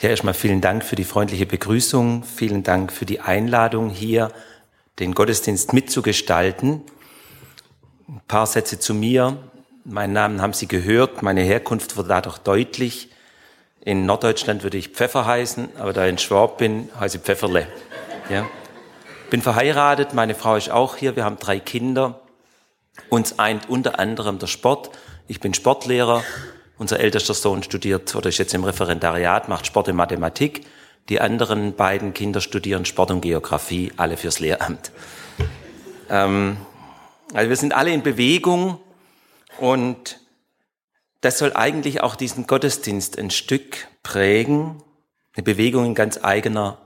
Ja, erstmal vielen Dank für die freundliche Begrüßung. Vielen Dank für die Einladung, hier den Gottesdienst mitzugestalten. Ein paar Sätze zu mir. Meinen Namen haben Sie gehört. Meine Herkunft wird dadurch deutlich. In Norddeutschland würde ich Pfeffer heißen, aber da ich in Schwab bin, heiße ich Pfefferle. Ja. Bin verheiratet, meine Frau ist auch hier. Wir haben drei Kinder. Uns eint unter anderem der Sport. Ich bin Sportlehrer unser ältester Sohn studiert oder ist jetzt im Referendariat, macht Sport und Mathematik. Die anderen beiden Kinder studieren Sport und Geografie, alle fürs Lehramt. Ähm, also wir sind alle in Bewegung und das soll eigentlich auch diesen Gottesdienst ein Stück prägen. Eine Bewegung in ganz eigener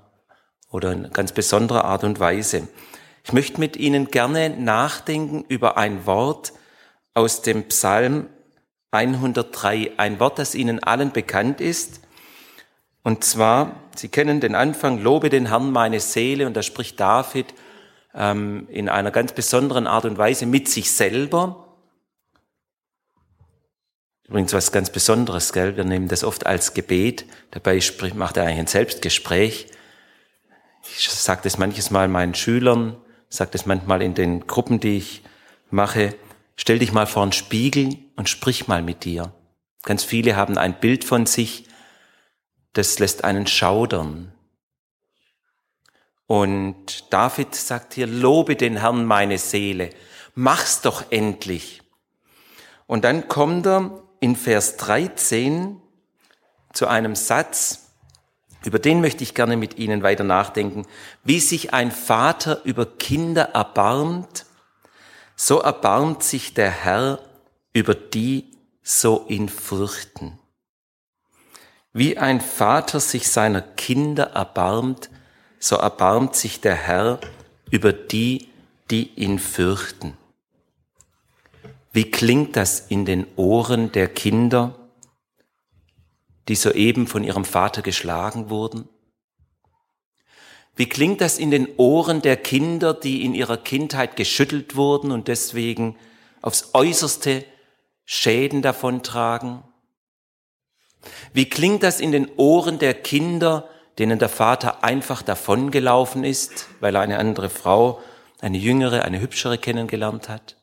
oder in ganz besonderer Art und Weise. Ich möchte mit Ihnen gerne nachdenken über ein Wort aus dem Psalm 103, ein Wort, das Ihnen allen bekannt ist. Und zwar, Sie kennen den Anfang, lobe den Herrn meine Seele, und da spricht David ähm, in einer ganz besonderen Art und Weise mit sich selber. Übrigens was ganz Besonderes, gell? Wir nehmen das oft als Gebet. Dabei macht er eigentlich ein Selbstgespräch. Ich sage das manches Mal meinen Schülern, sage das manchmal in den Gruppen, die ich mache. Stell dich mal vor einen Spiegel und sprich mal mit dir. Ganz viele haben ein Bild von sich, das lässt einen schaudern. Und David sagt hier, lobe den Herrn meine Seele, mach's doch endlich. Und dann kommt er in Vers 13 zu einem Satz, über den möchte ich gerne mit Ihnen weiter nachdenken, wie sich ein Vater über Kinder erbarmt so erbarmt sich der Herr über die so ihn fürchten. Wie ein Vater sich seiner Kinder erbarmt, so erbarmt sich der Herr über die, die ihn fürchten. Wie klingt das in den Ohren der Kinder, die soeben von ihrem Vater geschlagen wurden? Wie klingt das in den Ohren der Kinder, die in ihrer Kindheit geschüttelt wurden und deswegen aufs äußerste Schäden davontragen? Wie klingt das in den Ohren der Kinder, denen der Vater einfach davongelaufen ist, weil er eine andere Frau, eine jüngere, eine hübschere kennengelernt hat?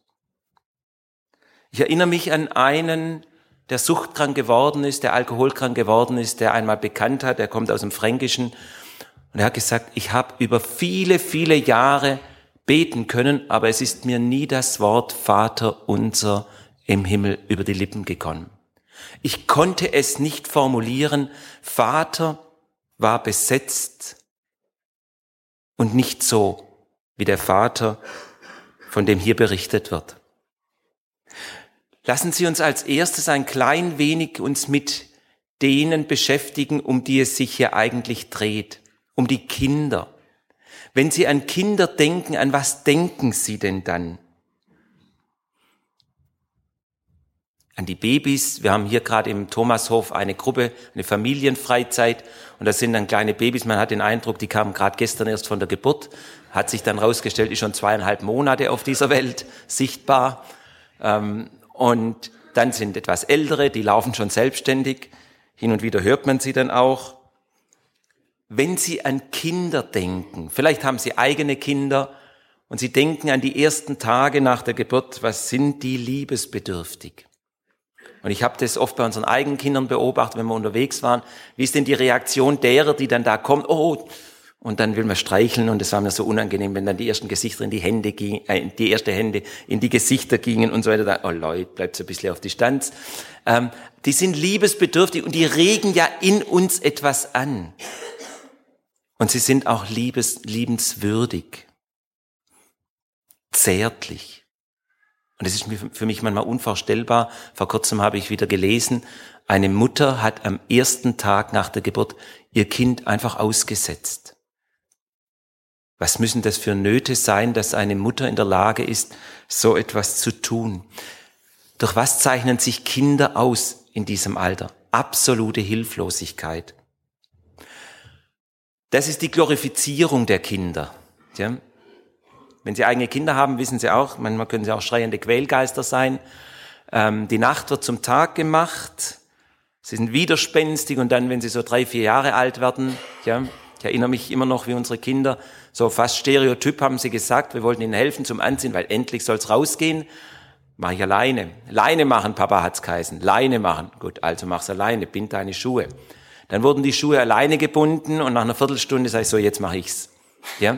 Ich erinnere mich an einen, der suchtkrank geworden ist, der alkoholkrank geworden ist, der einmal bekannt hat, der kommt aus dem Fränkischen und er hat gesagt, ich habe über viele, viele Jahre beten können, aber es ist mir nie das Wort Vater unser im Himmel über die Lippen gekommen. Ich konnte es nicht formulieren. Vater war besetzt und nicht so wie der Vater, von dem hier berichtet wird. Lassen Sie uns als erstes ein klein wenig uns mit denen beschäftigen, um die es sich hier eigentlich dreht um die Kinder. Wenn Sie an Kinder denken, an was denken Sie denn dann? An die Babys. Wir haben hier gerade im Thomashof eine Gruppe, eine Familienfreizeit und das sind dann kleine Babys. Man hat den Eindruck, die kamen gerade gestern erst von der Geburt, hat sich dann rausgestellt, ist schon zweieinhalb Monate auf dieser Welt sichtbar. Ähm, und dann sind etwas ältere, die laufen schon selbstständig. Hin und wieder hört man sie dann auch wenn Sie an Kinder denken, vielleicht haben Sie eigene Kinder und Sie denken an die ersten Tage nach der Geburt, was sind die liebesbedürftig? Und ich habe das oft bei unseren eigenen Kindern beobachtet, wenn wir unterwegs waren. Wie ist denn die Reaktion derer, die dann da kommen? Oh, und dann will man streicheln und es war mir so unangenehm, wenn dann die ersten Gesichter in die Hände gingen, äh, die erste Hände in die Gesichter gingen und so weiter. Oh Leute, bleibt so ein bisschen auf Distanz. Ähm, die sind liebesbedürftig und die regen ja in uns etwas an. Und sie sind auch liebes, liebenswürdig, zärtlich. Und es ist für mich manchmal unvorstellbar. Vor kurzem habe ich wieder gelesen, eine Mutter hat am ersten Tag nach der Geburt ihr Kind einfach ausgesetzt. Was müssen das für Nöte sein, dass eine Mutter in der Lage ist, so etwas zu tun? Durch was zeichnen sich Kinder aus in diesem Alter? Absolute Hilflosigkeit. Das ist die Glorifizierung der Kinder. Ja? Wenn Sie eigene Kinder haben, wissen Sie auch, manchmal können sie auch schreiende Quälgeister sein. Ähm, die Nacht wird zum Tag gemacht Sie sind widerspenstig und dann, wenn sie so drei, vier Jahre alt werden, ja, ich erinnere mich immer noch, wie unsere Kinder, so fast Stereotyp haben sie gesagt, wir wollten ihnen helfen zum Anziehen, weil endlich soll's rausgehen. Mach ich alleine. Leine machen, Papa hat's geheißen. Leine machen. Gut, also mach's alleine, bind deine Schuhe. Dann wurden die Schuhe alleine gebunden und nach einer Viertelstunde sage ich so, jetzt mache ich's. Ja.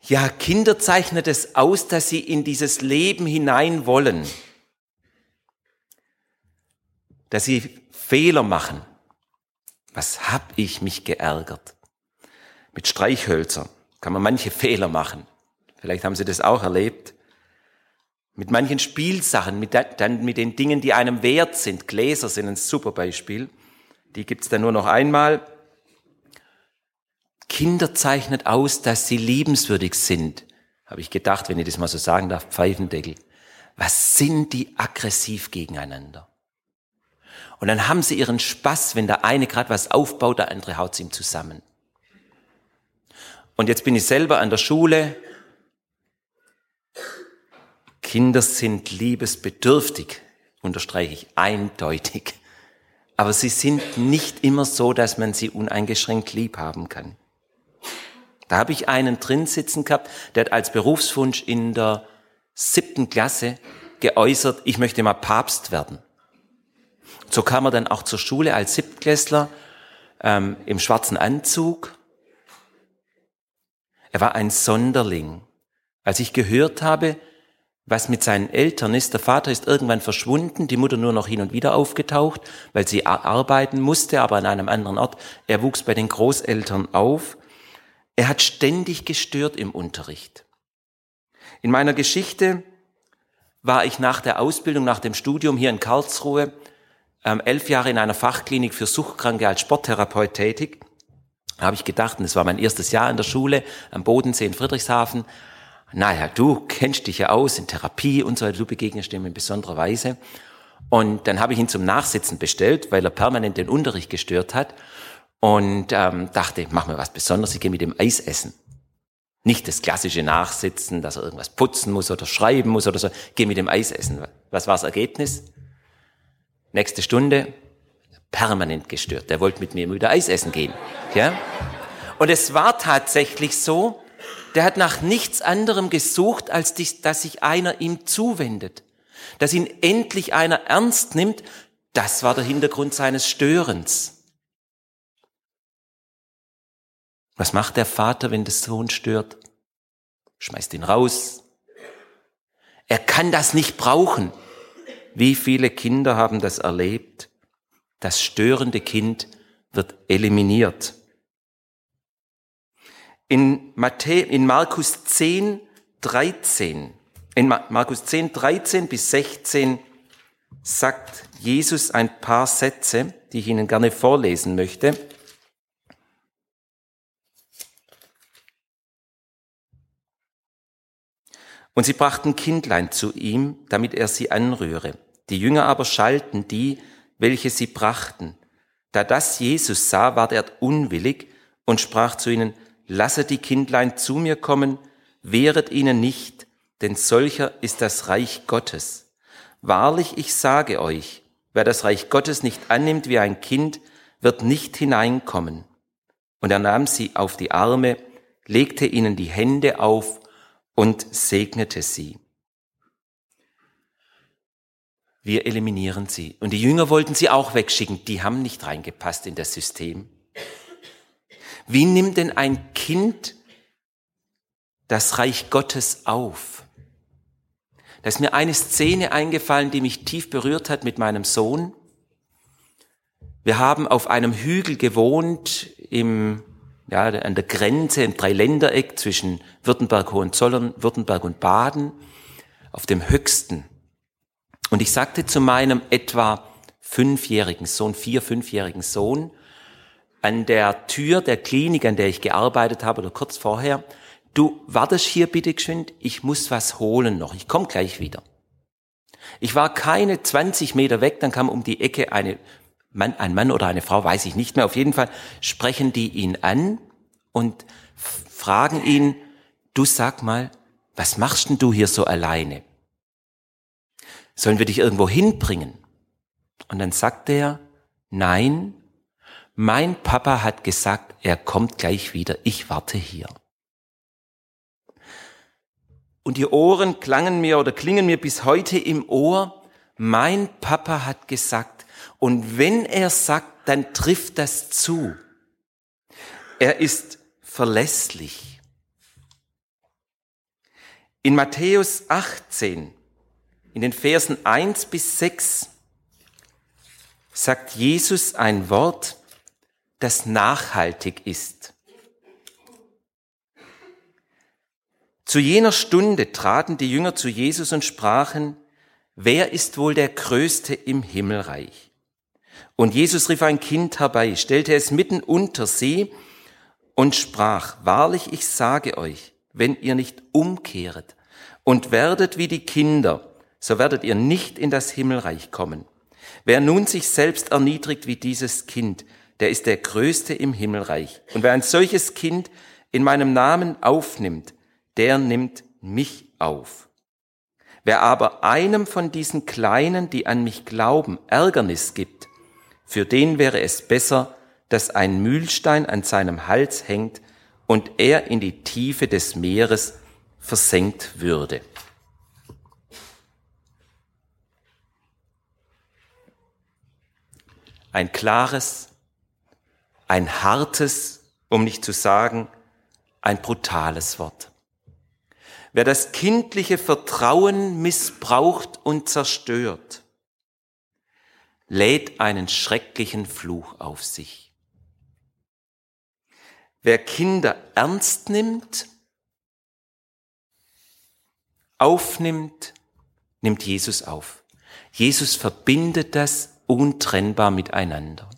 Ja, Kinder zeichnet es aus, dass sie in dieses Leben hinein wollen. Dass sie Fehler machen. Was hab ich mich geärgert? Mit Streichhölzer kann man manche Fehler machen. Vielleicht haben Sie das auch erlebt. Mit manchen Spielsachen, mit, dann mit den Dingen, die einem wert sind. Gläser sind ein super Beispiel. Die gibt's dann nur noch einmal. Kinder zeichnet aus, dass sie liebenswürdig sind. Habe ich gedacht, wenn ich das mal so sagen darf, Pfeifendeckel. Was sind die aggressiv gegeneinander? Und dann haben sie ihren Spaß, wenn der eine gerade was aufbaut, der andere haut ihm zusammen. Und jetzt bin ich selber an der Schule. Kinder sind liebesbedürftig, unterstreiche ich eindeutig. Aber sie sind nicht immer so, dass man sie uneingeschränkt lieb haben kann. Da habe ich einen drin sitzen gehabt, der hat als Berufswunsch in der siebten Klasse geäußert, ich möchte mal Papst werden. So kam er dann auch zur Schule als Siebtklässler ähm, im schwarzen Anzug. Er war ein Sonderling. Als ich gehört habe, was mit seinen Eltern ist, der Vater ist irgendwann verschwunden, die Mutter nur noch hin und wieder aufgetaucht, weil sie arbeiten musste, aber an einem anderen Ort. Er wuchs bei den Großeltern auf. Er hat ständig gestört im Unterricht. In meiner Geschichte war ich nach der Ausbildung, nach dem Studium hier in Karlsruhe ähm, elf Jahre in einer Fachklinik für Suchtkranke als Sporttherapeut tätig. Da habe ich gedacht, und es war mein erstes Jahr in der Schule am Bodensee in Friedrichshafen, naja, du kennst dich ja aus in Therapie und so, du begegnest dem in besonderer Weise. Und dann habe ich ihn zum Nachsitzen bestellt, weil er permanent den Unterricht gestört hat und ähm, dachte, mach mir was Besonderes, ich gehe mit dem Eis essen. Nicht das klassische Nachsitzen, dass er irgendwas putzen muss oder schreiben muss oder so. Geh mit dem Eis essen. Was war das Ergebnis? Nächste Stunde, permanent gestört. Der wollte mit mir wieder Eis essen gehen. Ja? Und es war tatsächlich so, der hat nach nichts anderem gesucht, als dass sich einer ihm zuwendet. Dass ihn endlich einer ernst nimmt. Das war der Hintergrund seines Störens. Was macht der Vater, wenn der Sohn stört? Schmeißt ihn raus. Er kann das nicht brauchen. Wie viele Kinder haben das erlebt? Das störende Kind wird eliminiert. In, Matthä in Markus 10, 13, in Markus 10, 13 bis 16 sagt Jesus ein paar Sätze, die ich Ihnen gerne vorlesen möchte. Und sie brachten Kindlein zu ihm, damit er sie anrühre. Die Jünger aber schalten die, welche sie brachten. Da das Jesus sah, ward er unwillig und sprach zu ihnen, lasset die Kindlein zu mir kommen, wehret ihnen nicht, denn solcher ist das Reich Gottes. Wahrlich, ich sage euch, wer das Reich Gottes nicht annimmt wie ein Kind, wird nicht hineinkommen. Und er nahm sie auf die Arme, legte ihnen die Hände auf und segnete sie. Wir eliminieren sie. Und die Jünger wollten sie auch wegschicken. Die haben nicht reingepasst in das System. Wie nimmt denn ein Kind das Reich Gottes auf? Da ist mir eine Szene eingefallen, die mich tief berührt hat mit meinem Sohn. Wir haben auf einem Hügel gewohnt im, ja, an der Grenze im Dreiländereck zwischen Württemberg, Hohenzollern, Württemberg und Baden, auf dem höchsten und ich sagte zu meinem etwa fünfjährigen Sohn, vier, fünfjährigen Sohn, an der Tür der Klinik, an der ich gearbeitet habe oder kurz vorher, du wartest hier bitte geschwind, ich muss was holen noch, ich komme gleich wieder. Ich war keine 20 Meter weg, dann kam um die Ecke eine Mann, ein Mann oder eine Frau, weiß ich nicht mehr. Auf jeden Fall sprechen die ihn an und fragen ihn, du sag mal, was machst denn du hier so alleine? Sollen wir dich irgendwo hinbringen? Und dann sagt er, nein, mein Papa hat gesagt, er kommt gleich wieder, ich warte hier. Und die Ohren klangen mir oder klingen mir bis heute im Ohr, mein Papa hat gesagt, und wenn er sagt, dann trifft das zu. Er ist verlässlich. In Matthäus 18, in den Versen 1 bis 6, sagt Jesus ein Wort, das nachhaltig ist. Zu jener Stunde traten die Jünger zu Jesus und sprachen, wer ist wohl der Größte im Himmelreich? Und Jesus rief ein Kind herbei, stellte es mitten unter sie und sprach, wahrlich ich sage euch, wenn ihr nicht umkehret und werdet wie die Kinder, so werdet ihr nicht in das Himmelreich kommen. Wer nun sich selbst erniedrigt wie dieses Kind, der ist der Größte im Himmelreich. Und wer ein solches Kind in meinem Namen aufnimmt, der nimmt mich auf. Wer aber einem von diesen Kleinen, die an mich glauben, Ärgernis gibt, für den wäre es besser, dass ein Mühlstein an seinem Hals hängt und er in die Tiefe des Meeres versenkt würde. Ein klares, ein hartes, um nicht zu sagen, ein brutales Wort. Wer das kindliche Vertrauen missbraucht und zerstört, lädt einen schrecklichen Fluch auf sich. Wer Kinder ernst nimmt, aufnimmt, nimmt Jesus auf. Jesus verbindet das untrennbar miteinander.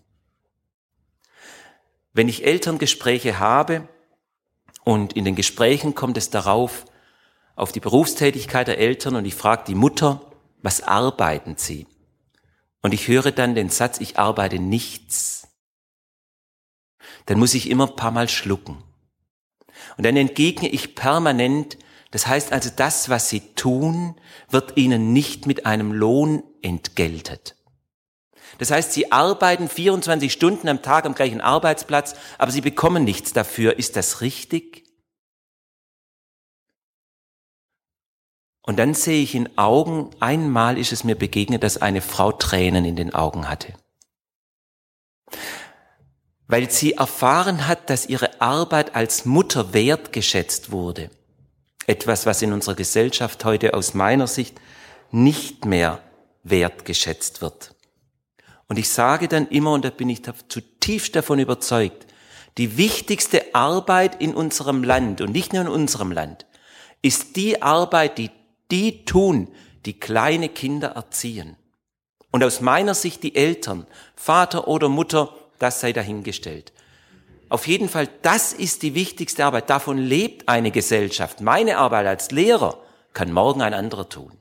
Wenn ich Elterngespräche habe und in den Gesprächen kommt es darauf, auf die Berufstätigkeit der Eltern und ich frage die Mutter, was arbeiten sie? Und ich höre dann den Satz, ich arbeite nichts dann muss ich immer ein paar Mal schlucken. Und dann entgegne ich permanent, das heißt also, das, was sie tun, wird ihnen nicht mit einem Lohn entgeltet. Das heißt, sie arbeiten 24 Stunden am Tag am gleichen Arbeitsplatz, aber sie bekommen nichts dafür. Ist das richtig? Und dann sehe ich in Augen, einmal ist es mir begegnet, dass eine Frau Tränen in den Augen hatte weil sie erfahren hat, dass ihre Arbeit als Mutter wertgeschätzt wurde. Etwas, was in unserer Gesellschaft heute aus meiner Sicht nicht mehr wertgeschätzt wird. Und ich sage dann immer, und da bin ich zutiefst davon überzeugt, die wichtigste Arbeit in unserem Land und nicht nur in unserem Land ist die Arbeit, die die tun, die kleine Kinder erziehen. Und aus meiner Sicht die Eltern, Vater oder Mutter, das sei dahingestellt. Auf jeden Fall, das ist die wichtigste Arbeit. Davon lebt eine Gesellschaft. Meine Arbeit als Lehrer kann morgen ein anderer tun.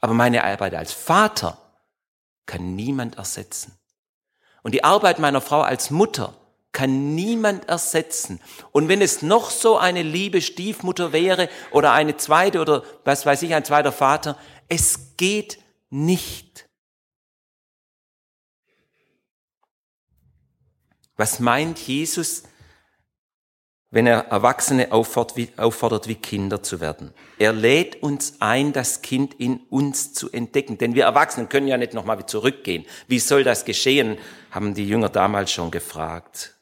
Aber meine Arbeit als Vater kann niemand ersetzen. Und die Arbeit meiner Frau als Mutter kann niemand ersetzen. Und wenn es noch so eine liebe Stiefmutter wäre oder eine zweite oder was weiß ich, ein zweiter Vater, es geht nicht. Was meint Jesus, wenn er Erwachsene auffordert, wie Kinder zu werden? Er lädt uns ein, das Kind in uns zu entdecken. Denn wir Erwachsenen können ja nicht nochmal zurückgehen. Wie soll das geschehen? Haben die Jünger damals schon gefragt.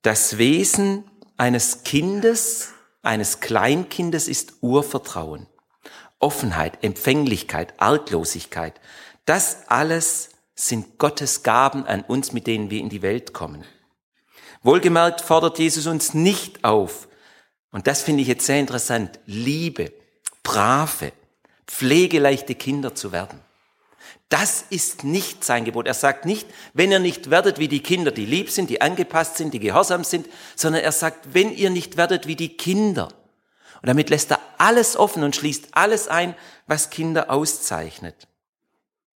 Das Wesen eines Kindes, eines Kleinkindes ist Urvertrauen. Offenheit, Empfänglichkeit, Arglosigkeit. Das alles sind Gottes Gaben an uns, mit denen wir in die Welt kommen. Wohlgemerkt fordert Jesus uns nicht auf, und das finde ich jetzt sehr interessant, liebe, brave, pflegeleichte Kinder zu werden. Das ist nicht sein Gebot. Er sagt nicht, wenn ihr nicht werdet wie die Kinder, die lieb sind, die angepasst sind, die gehorsam sind, sondern er sagt, wenn ihr nicht werdet wie die Kinder. Und damit lässt er alles offen und schließt alles ein, was Kinder auszeichnet.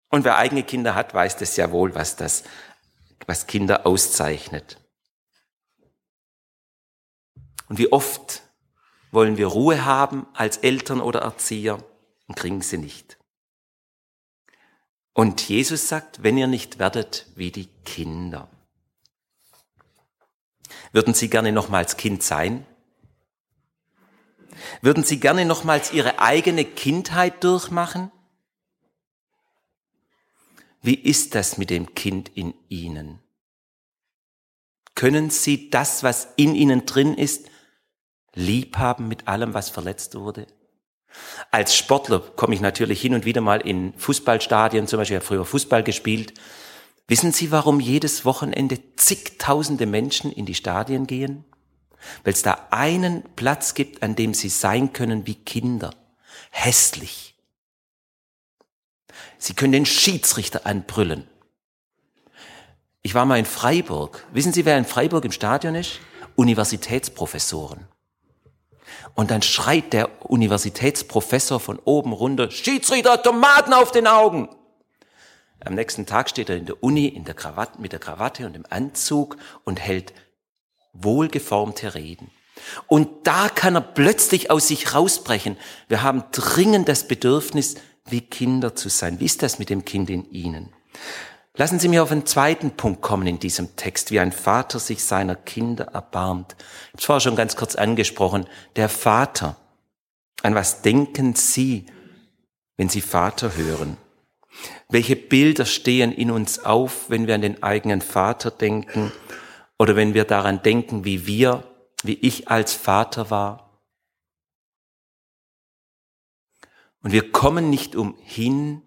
Und wer eigene Kinder hat, weiß das ja wohl, was das, was Kinder auszeichnet. Und wie oft wollen wir Ruhe haben als Eltern oder Erzieher und kriegen sie nicht. Und Jesus sagt, wenn ihr nicht werdet wie die Kinder. Würden Sie gerne nochmals Kind sein? Würden Sie gerne nochmals Ihre eigene Kindheit durchmachen? Wie ist das mit dem Kind in Ihnen? Können Sie das, was in Ihnen drin ist, lieb haben mit allem, was verletzt wurde? Als Sportler komme ich natürlich hin und wieder mal in Fußballstadien, zum Beispiel, ich habe früher Fußball gespielt. Wissen Sie, warum jedes Wochenende zigtausende Menschen in die Stadien gehen? Weil es da einen Platz gibt, an dem sie sein können wie Kinder. Hässlich. Sie können den Schiedsrichter anbrüllen. Ich war mal in Freiburg. Wissen Sie, wer in Freiburg im Stadion ist? Universitätsprofessoren. Und dann schreit der Universitätsprofessor von oben runter, Schiedsrichter, Tomaten auf den Augen! Am nächsten Tag steht er in der Uni in der Krawatte, mit der Krawatte und dem Anzug und hält wohlgeformte Reden. Und da kann er plötzlich aus sich rausbrechen. Wir haben dringend das Bedürfnis, wie Kinder zu sein. Wie ist das mit dem Kind in Ihnen? Lassen Sie mir auf einen zweiten Punkt kommen in diesem Text, wie ein Vater sich seiner Kinder erbarmt. Ich habe es vorher schon ganz kurz angesprochen. Der Vater. An was denken Sie, wenn Sie Vater hören? Welche Bilder stehen in uns auf, wenn wir an den eigenen Vater denken oder wenn wir daran denken, wie wir, wie ich als Vater war? Und wir kommen nicht umhin,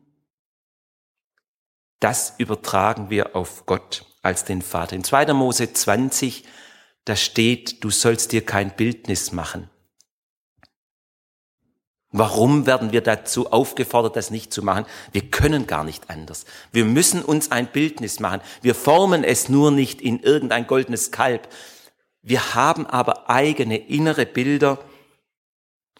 das übertragen wir auf Gott als den Vater. In 2. Mose 20, da steht, du sollst dir kein Bildnis machen. Warum werden wir dazu aufgefordert, das nicht zu machen? Wir können gar nicht anders. Wir müssen uns ein Bildnis machen. Wir formen es nur nicht in irgendein goldenes Kalb. Wir haben aber eigene innere Bilder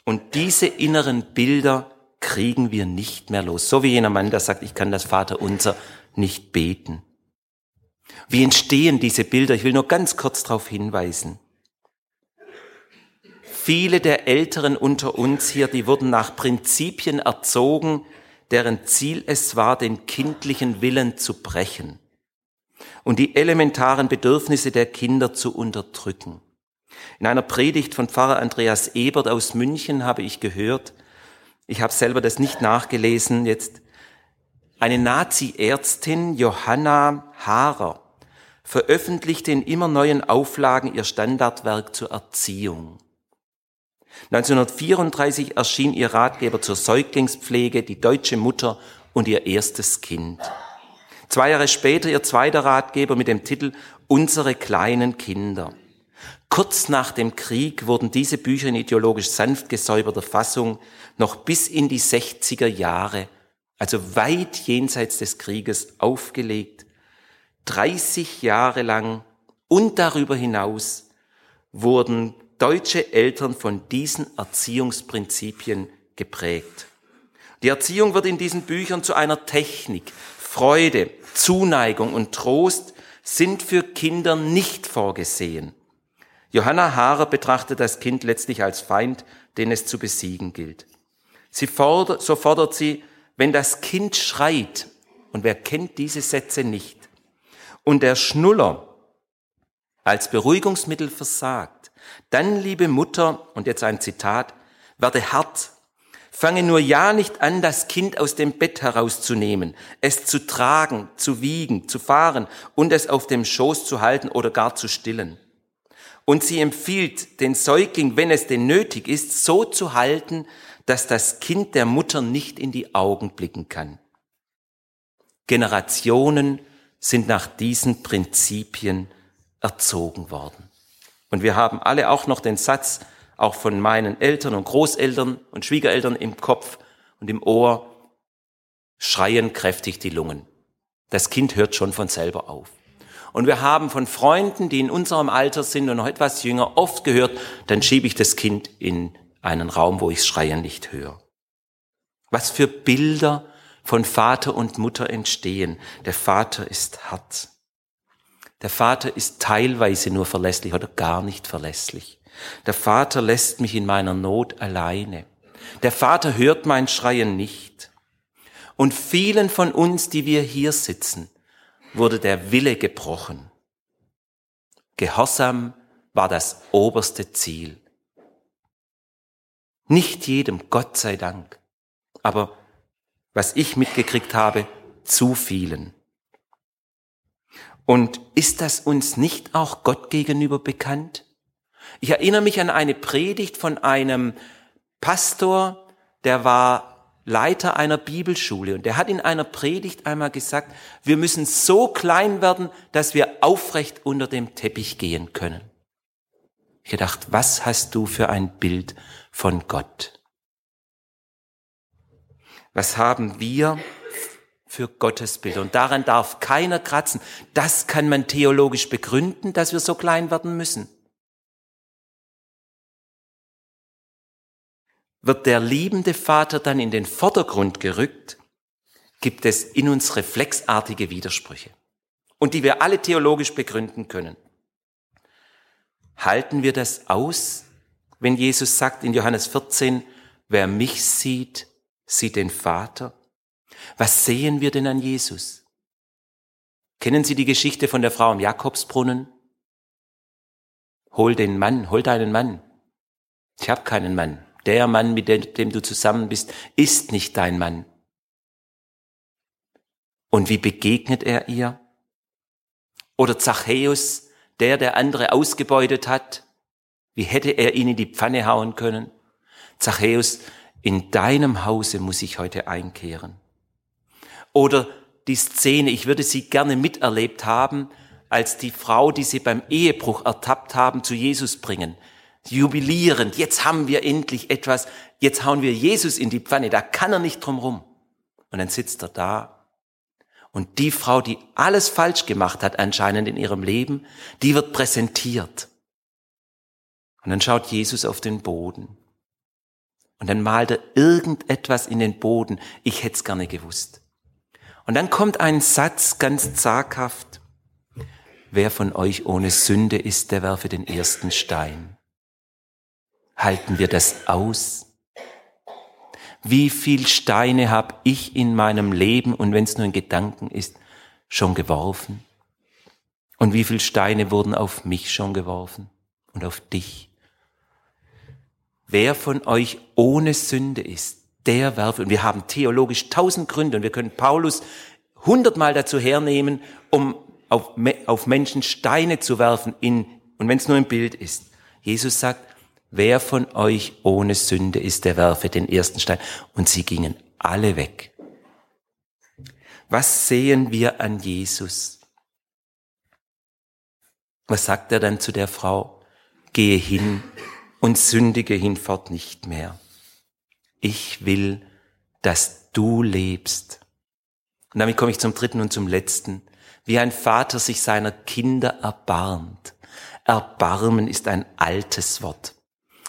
und diese inneren Bilder kriegen wir nicht mehr los. So wie jener Mann, der sagt, ich kann das Vaterunser nicht beten. Wie entstehen diese Bilder? Ich will nur ganz kurz darauf hinweisen. Viele der Älteren unter uns hier, die wurden nach Prinzipien erzogen, deren Ziel es war, den kindlichen Willen zu brechen und die elementaren Bedürfnisse der Kinder zu unterdrücken. In einer Predigt von Pfarrer Andreas Ebert aus München habe ich gehört, ich habe selber das nicht nachgelesen jetzt, eine Nazi-Ärztin, Johanna Haarer, veröffentlichte in immer neuen Auflagen ihr Standardwerk zur Erziehung. 1934 erschien ihr Ratgeber zur Säuglingspflege, die deutsche Mutter und ihr erstes Kind. Zwei Jahre später ihr zweiter Ratgeber mit dem Titel Unsere kleinen Kinder. Kurz nach dem Krieg wurden diese Bücher in ideologisch sanft gesäuberter Fassung noch bis in die 60er Jahre, also weit jenseits des Krieges, aufgelegt. 30 Jahre lang und darüber hinaus wurden deutsche Eltern von diesen Erziehungsprinzipien geprägt. Die Erziehung wird in diesen Büchern zu einer Technik. Freude, Zuneigung und Trost sind für Kinder nicht vorgesehen. Johanna Haarer betrachtet das Kind letztlich als Feind, den es zu besiegen gilt. Sie fordert, so fordert sie, wenn das Kind schreit, und wer kennt diese Sätze nicht, und der Schnuller als Beruhigungsmittel versagt, dann, liebe Mutter, und jetzt ein Zitat, werde hart, fange nur ja nicht an, das Kind aus dem Bett herauszunehmen, es zu tragen, zu wiegen, zu fahren und es auf dem Schoß zu halten oder gar zu stillen. Und sie empfiehlt den Säugling, wenn es denn nötig ist, so zu halten, dass das Kind der Mutter nicht in die Augen blicken kann. Generationen sind nach diesen Prinzipien erzogen worden. Und wir haben alle auch noch den Satz, auch von meinen Eltern und Großeltern und Schwiegereltern im Kopf und im Ohr, schreien kräftig die Lungen. Das Kind hört schon von selber auf. Und wir haben von Freunden, die in unserem Alter sind und noch etwas jünger, oft gehört, dann schiebe ich das Kind in einen Raum, wo ich Schreien nicht höre. Was für Bilder von Vater und Mutter entstehen. Der Vater ist hart. Der Vater ist teilweise nur verlässlich oder gar nicht verlässlich. Der Vater lässt mich in meiner Not alleine. Der Vater hört mein Schreien nicht. Und vielen von uns, die wir hier sitzen, wurde der Wille gebrochen. Gehorsam war das oberste Ziel. Nicht jedem, Gott sei Dank. Aber was ich mitgekriegt habe, zu vielen. Und ist das uns nicht auch Gott gegenüber bekannt? Ich erinnere mich an eine Predigt von einem Pastor, der war Leiter einer Bibelschule und der hat in einer Predigt einmal gesagt, wir müssen so klein werden, dass wir aufrecht unter dem Teppich gehen können. Ich gedacht, was hast du für ein Bild von Gott? Was haben wir für Gottesbilder? Und daran darf keiner kratzen. Das kann man theologisch begründen, dass wir so klein werden müssen. Wird der liebende Vater dann in den Vordergrund gerückt, gibt es in uns reflexartige Widersprüche. Und die wir alle theologisch begründen können. Halten wir das aus, wenn Jesus sagt in Johannes 14, wer mich sieht, sieht den Vater? Was sehen wir denn an Jesus? Kennen Sie die Geschichte von der Frau am Jakobsbrunnen? Hol den Mann, hol deinen Mann. Ich habe keinen Mann der Mann, mit dem du zusammen bist, ist nicht dein Mann. Und wie begegnet er ihr? Oder Zachäus, der der andere ausgebeutet hat, wie hätte er ihn in die Pfanne hauen können? Zachäus, in deinem Hause muss ich heute einkehren. Oder die Szene, ich würde sie gerne miterlebt haben, als die Frau, die sie beim Ehebruch ertappt haben, zu Jesus bringen jubilierend, jetzt haben wir endlich etwas, jetzt hauen wir Jesus in die Pfanne, da kann er nicht drum rum. Und dann sitzt er da. Und die Frau, die alles falsch gemacht hat anscheinend in ihrem Leben, die wird präsentiert. Und dann schaut Jesus auf den Boden. Und dann malt er irgendetwas in den Boden. Ich hätte es gerne gewusst. Und dann kommt ein Satz ganz zaghaft. Wer von euch ohne Sünde ist, der werfe den ersten Stein. Halten wir das aus? Wie viel Steine habe ich in meinem Leben und wenn es nur ein Gedanken ist, schon geworfen? Und wie viel Steine wurden auf mich schon geworfen und auf dich? Wer von euch ohne Sünde ist, der werfe. Und wir haben theologisch tausend Gründe und wir können Paulus hundertmal dazu hernehmen, um auf, auf Menschen Steine zu werfen, in, und wenn es nur ein Bild ist. Jesus sagt, Wer von euch ohne Sünde ist, der werfe den ersten Stein. Und sie gingen alle weg. Was sehen wir an Jesus? Was sagt er dann zu der Frau? Gehe hin und sündige hinfort nicht mehr. Ich will, dass du lebst. Und damit komme ich zum dritten und zum letzten. Wie ein Vater sich seiner Kinder erbarmt. Erbarmen ist ein altes Wort.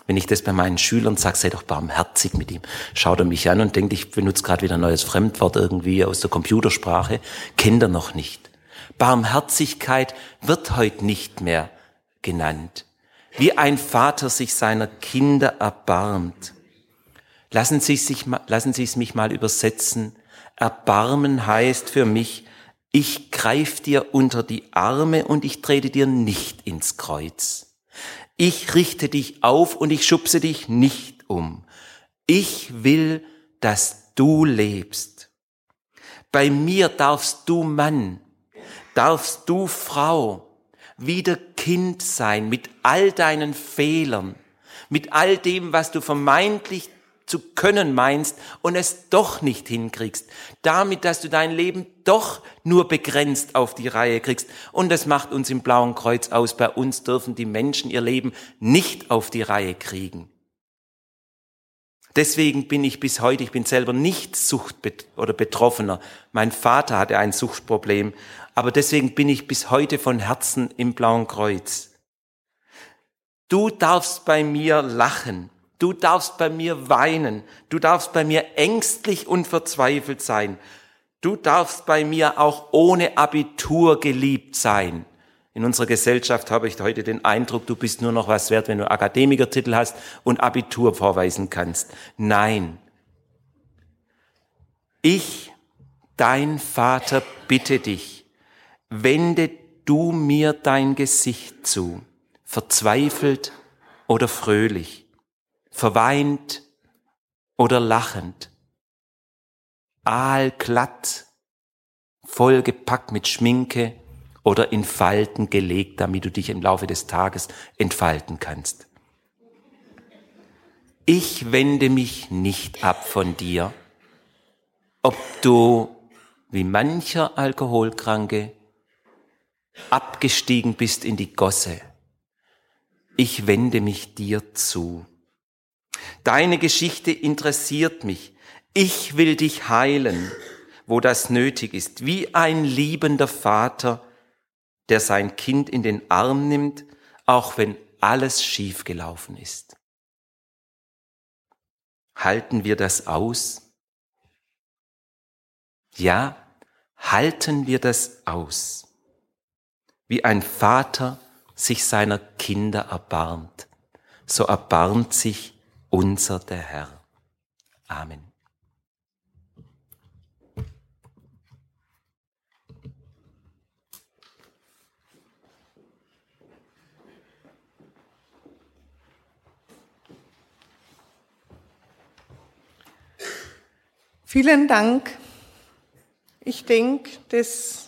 Wenn ich das bei meinen Schülern sage, sei doch barmherzig mit ihm, schaut er mich an und denkt, ich benutze gerade wieder ein neues Fremdwort irgendwie aus der Computersprache, kennt er noch nicht. Barmherzigkeit wird heute nicht mehr genannt. Wie ein Vater sich seiner Kinder erbarmt. Lassen Sie, sich, lassen Sie es mich mal übersetzen. Erbarmen heißt für mich, ich greif dir unter die Arme und ich trete dir nicht ins Kreuz. Ich richte dich auf und ich schubse dich nicht um. Ich will, dass du lebst. Bei mir darfst du Mann, darfst du Frau wieder Kind sein mit all deinen Fehlern, mit all dem, was du vermeintlich zu können meinst und es doch nicht hinkriegst. Damit, dass du dein Leben doch nur begrenzt auf die Reihe kriegst. Und das macht uns im Blauen Kreuz aus. Bei uns dürfen die Menschen ihr Leben nicht auf die Reihe kriegen. Deswegen bin ich bis heute, ich bin selber nicht Sucht oder Betroffener. Mein Vater hatte ein Suchtproblem, aber deswegen bin ich bis heute von Herzen im Blauen Kreuz. Du darfst bei mir lachen. Du darfst bei mir weinen. Du darfst bei mir ängstlich und verzweifelt sein. Du darfst bei mir auch ohne Abitur geliebt sein. In unserer Gesellschaft habe ich heute den Eindruck, du bist nur noch was wert, wenn du Akademikertitel hast und Abitur vorweisen kannst. Nein. Ich dein Vater bitte dich, wende du mir dein Gesicht zu, verzweifelt oder fröhlich, verweint oder lachend, aalglatt, vollgepackt mit Schminke oder in Falten gelegt, damit du dich im Laufe des Tages entfalten kannst. Ich wende mich nicht ab von dir, ob du wie mancher Alkoholkranke abgestiegen bist in die Gosse. Ich wende mich dir zu. Deine Geschichte interessiert mich. Ich will dich heilen, wo das nötig ist, wie ein liebender Vater, der sein Kind in den Arm nimmt, auch wenn alles schiefgelaufen ist. Halten wir das aus? Ja, halten wir das aus, wie ein Vater sich seiner Kinder erbarmt, so erbarmt sich unser der Herr. Amen. Vielen Dank. Ich denke, das